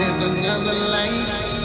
live another life.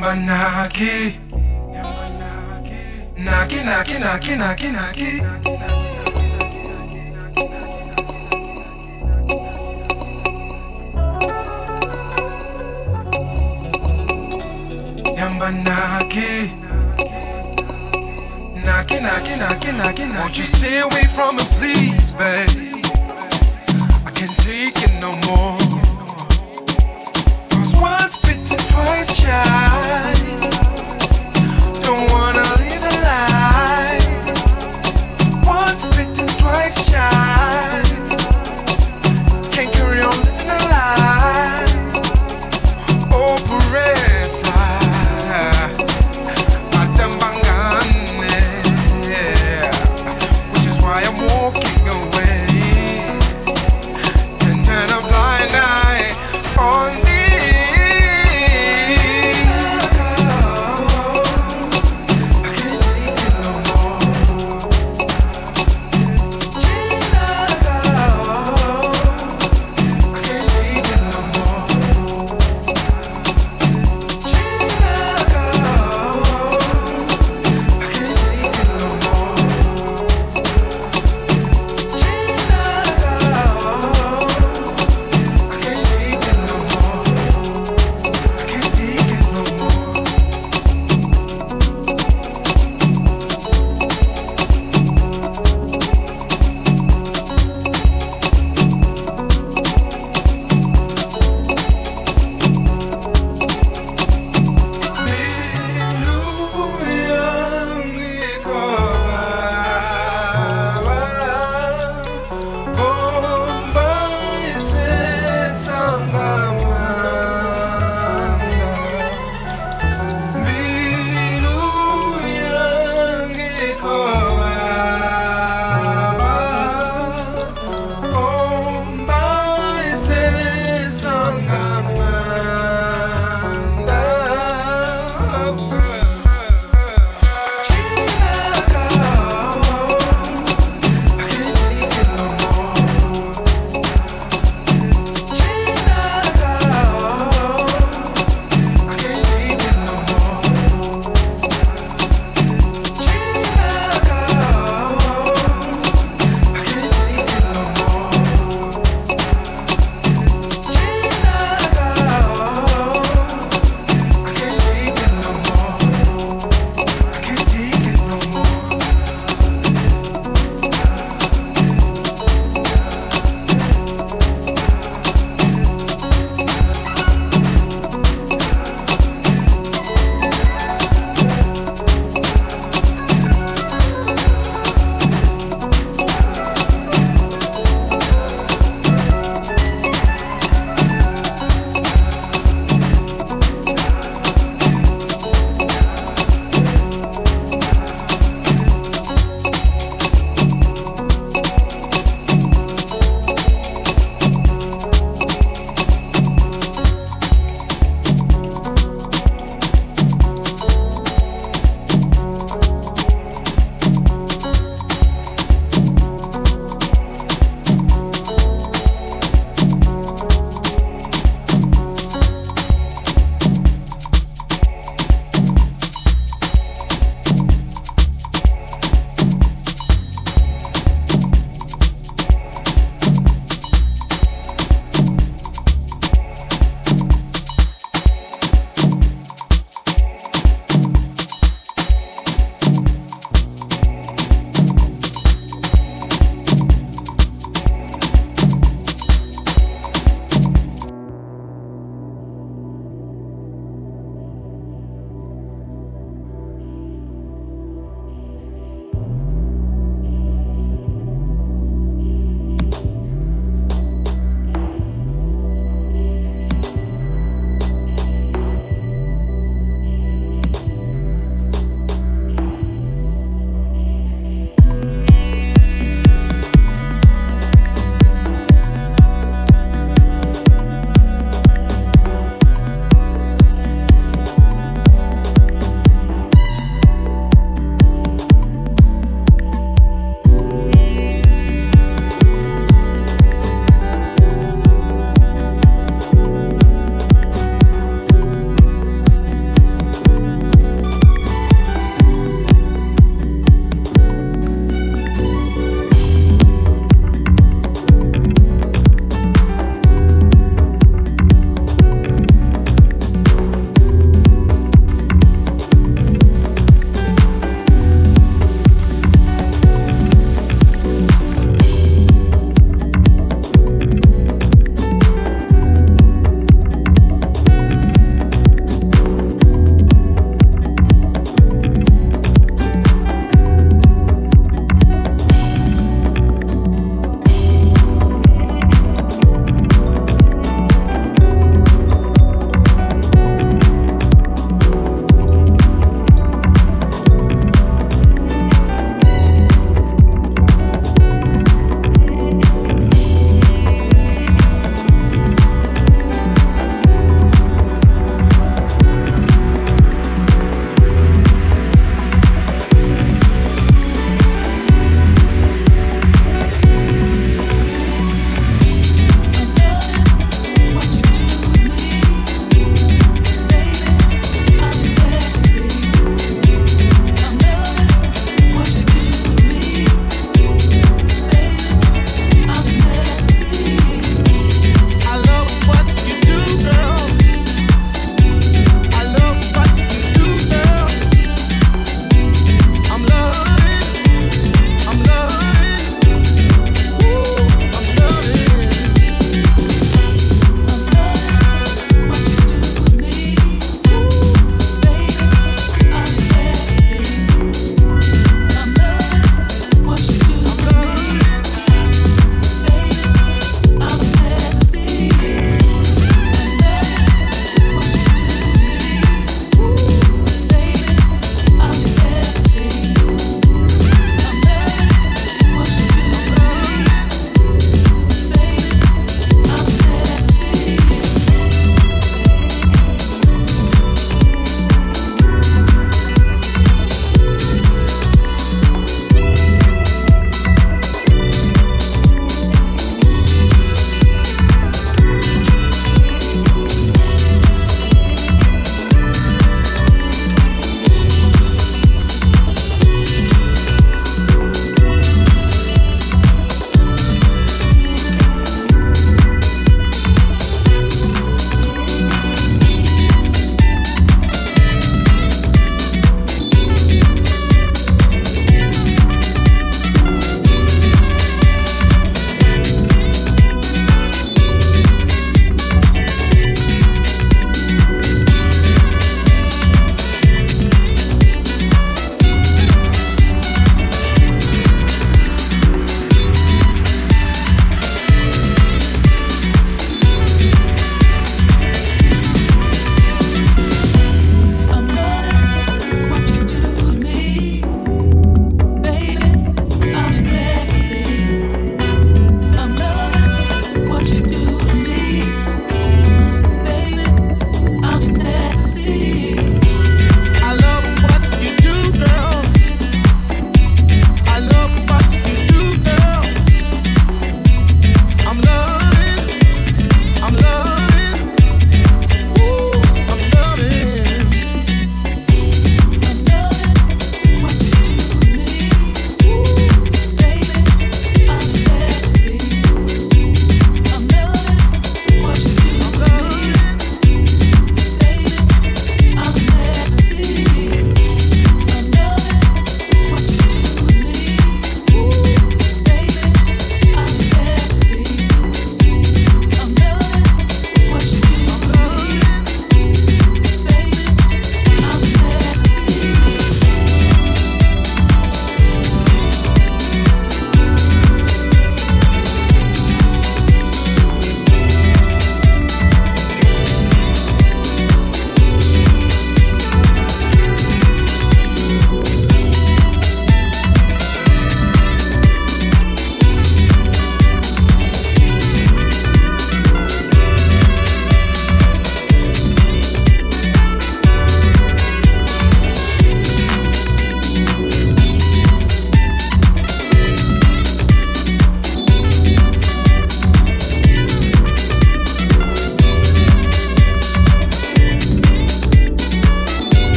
Naki, Naki, Naki, Naki, Naki, Naki. Yamba Naki, Naki, Naki, Naki, Naki, Won't you stay away from me, please, babe? I can't take it no more. always shine.